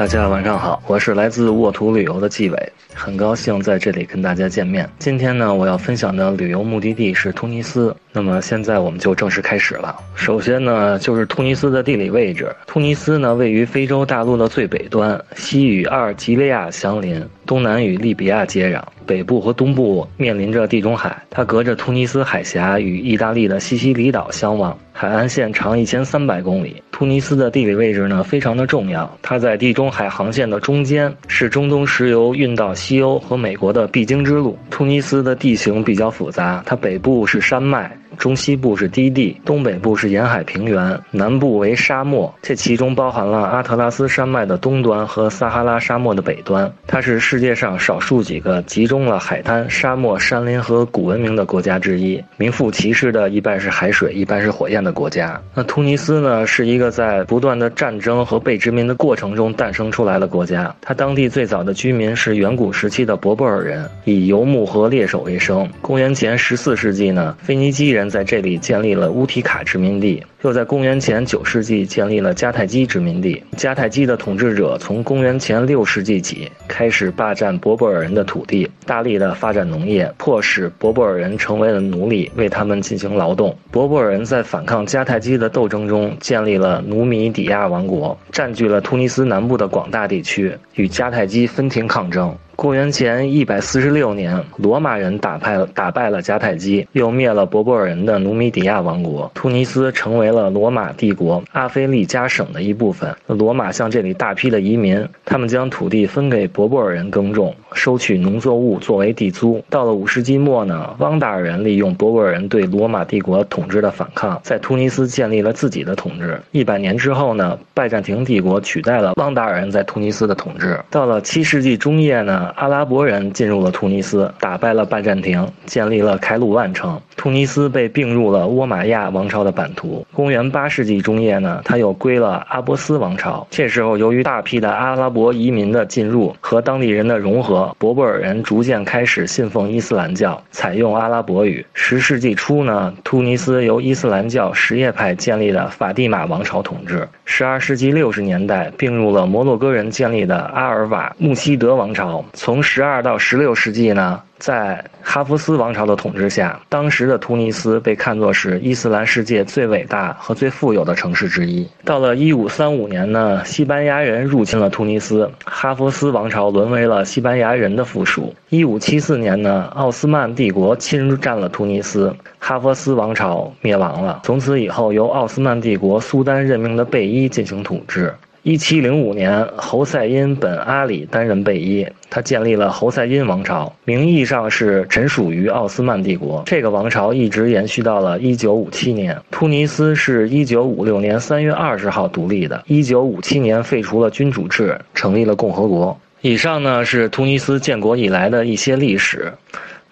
大家晚上好，我是来自沃土旅游的纪伟，很高兴在这里跟大家见面。今天呢，我要分享的旅游目的地是突尼斯。那么现在我们就正式开始了。首先呢，就是突尼斯的地理位置。突尼斯呢，位于非洲大陆的最北端，西与阿尔及利亚相邻，东南与利比亚接壤，北部和东部面临着地中海。它隔着突尼斯海峡与意大利的西西里岛相望，海岸线长一千三百公里。突尼斯的地理位置呢，非常的重要。它在地中海航线的中间，是中东石油运到西欧和美国的必经之路。突尼斯的地形比较复杂，它北部是山脉。中西部是低地，东北部是沿海平原，南部为沙漠。这其中包含了阿特拉斯山脉的东端和撒哈拉沙漠的北端。它是世界上少数几个集中了海滩、沙漠、山林和古文明的国家之一。名副其实的一半是海水，一半是火焰的国家。那突尼斯呢，是一个在不断的战争和被殖民的过程中诞生出来的国家。它当地最早的居民是远古时期的博柏尔人，以游牧和猎手为生。公元前十四世纪呢，腓尼基人。在这里建立了乌提卡殖民地。又在公元前九世纪建立了迦太基殖民地。迦太基的统治者从公元前六世纪起开始霸占博布尔人的土地，大力的发展农业，迫使博布尔人成为了奴隶，为他们进行劳动。博布尔人在反抗迦太基的斗争中建立了努米底亚王国，占据了突尼斯南部的广大地区，与迦太基分庭抗争。公元前一百四十六年，罗马人打败了打败了迦太基，又灭了博布尔人的努米底亚王国，突尼斯成为。了罗马帝国阿非利加省的一部分。罗马向这里大批的移民，他们将土地分给博布尔人耕种，收取农作物作为地租。到了五世纪末呢，汪达尔人利用博布尔人对罗马帝国统治的反抗，在突尼斯建立了自己的统治。一百年之后呢，拜占庭帝国取代了汪达尔人在突尼斯的统治。到了七世纪中叶呢，阿拉伯人进入了突尼斯，打败了拜占庭，建立了开鲁万城。突尼斯被并入了倭马亚王朝的版图。公元八世纪中叶呢，它又归了阿波斯王朝。这时候，由于大批的阿拉伯移民的进入和当地人的融合，博布尔人逐渐开始信奉伊斯兰教，采用阿拉伯语。十世纪初呢，突尼斯由伊斯兰教什叶派建立的法蒂玛王朝统治。十二世纪六十年代，并入了摩洛哥人建立的阿尔瓦穆希德王朝。从十二到十六世纪呢。在哈弗斯王朝的统治下，当时的突尼斯被看作是伊斯兰世界最伟大和最富有的城市之一。到了1535年呢，西班牙人入侵了突尼斯，哈弗斯王朝沦为了西班牙人的附属。1574年呢，奥斯曼帝国侵占了突尼斯，哈弗斯王朝灭亡了。从此以后，由奥斯曼帝国苏丹任命的贝伊进行统治。一七零五年，侯赛因本阿里担任贝伊，他建立了侯赛因王朝，名义上是臣属于奥斯曼帝国。这个王朝一直延续到了一九五七年。突尼斯是一九五六年三月二十号独立的，一九五七年废除了君主制，成立了共和国。以上呢是突尼斯建国以来的一些历史。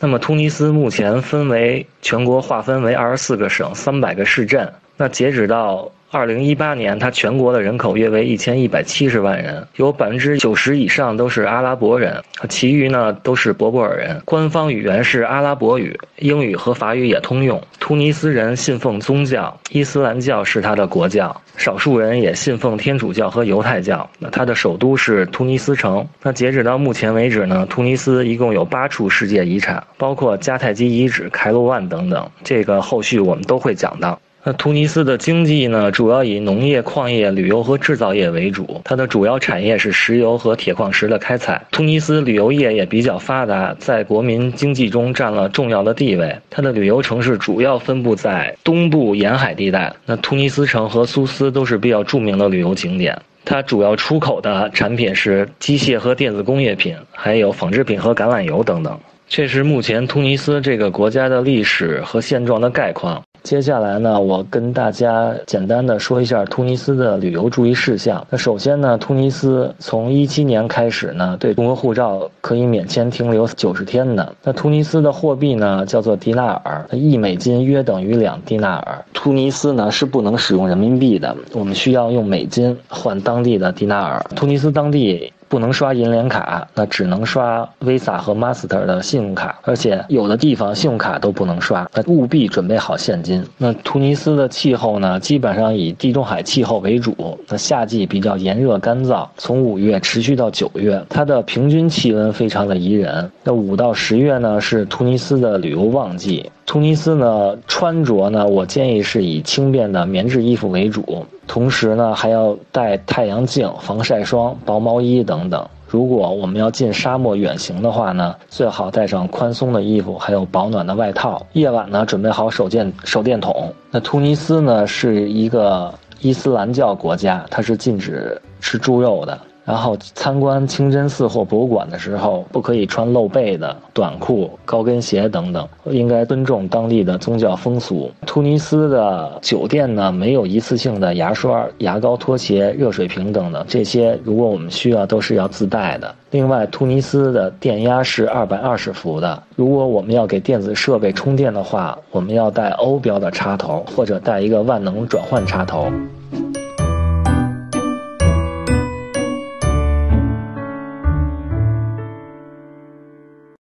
那么，突尼斯目前分为全国划分为二十四个省、三百个市镇。那截止到。二零一八年，它全国的人口约为一千一百七十万人，有百分之九十以上都是阿拉伯人，其余呢都是博柏尔人。官方语言是阿拉伯语，英语和法语也通用。突尼斯人信奉宗教，伊斯兰教是他的国教，少数人也信奉天主教和犹太教。那它的首都是突尼斯城。那截止到目前为止呢，突尼斯一共有八处世界遗产，包括迦太基遗址、凯鲁万等等。这个后续我们都会讲到。那突尼斯的经济呢，主要以农业、矿业、旅游和制造业为主。它的主要产业是石油和铁矿石的开采。突尼斯旅游业也比较发达，在国民经济中占了重要的地位。它的旅游城市主要分布在东部沿海地带。那突尼斯城和苏斯都是比较著名的旅游景点。它主要出口的产品是机械和电子工业品，还有纺织品和橄榄油等等。这是目前突尼斯这个国家的历史和现状的概况。接下来呢，我跟大家简单的说一下突尼斯的旅游注意事项。那首先呢，突尼斯从一七年开始呢，对中国护照可以免签停留九十天的。那突尼斯的货币呢，叫做迪纳尔，一美金约等于两迪纳尔。突尼斯呢是不能使用人民币的，我们需要用美金换当地的迪纳尔。突尼斯当地。不能刷银联卡，那只能刷 Visa 和 Master 的信用卡，而且有的地方信用卡都不能刷，那务必准备好现金。那突尼斯的气候呢，基本上以地中海气候为主，那夏季比较炎热干燥，从五月持续到九月，它的平均气温非常的宜人。那五到十月呢，是突尼斯的旅游旺季。突尼斯呢，穿着呢，我建议是以轻便的棉质衣服为主，同时呢，还要带太阳镜、防晒霜、薄毛衣等等。如果我们要进沙漠远行的话呢，最好带上宽松的衣服，还有保暖的外套。夜晚呢，准备好手电手电筒。那突尼斯呢，是一个伊斯兰教国家，它是禁止吃猪肉的。然后参观清真寺或博物馆的时候，不可以穿露背的短裤、高跟鞋等等，应该尊重当地的宗教风俗。突尼斯的酒店呢，没有一次性的牙刷、牙膏、拖鞋、热水瓶等等，这些如果我们需要，都是要自带的。另外，突尼斯的电压是二百二十伏的，如果我们要给电子设备充电的话，我们要带欧标的插头，或者带一个万能转换插头。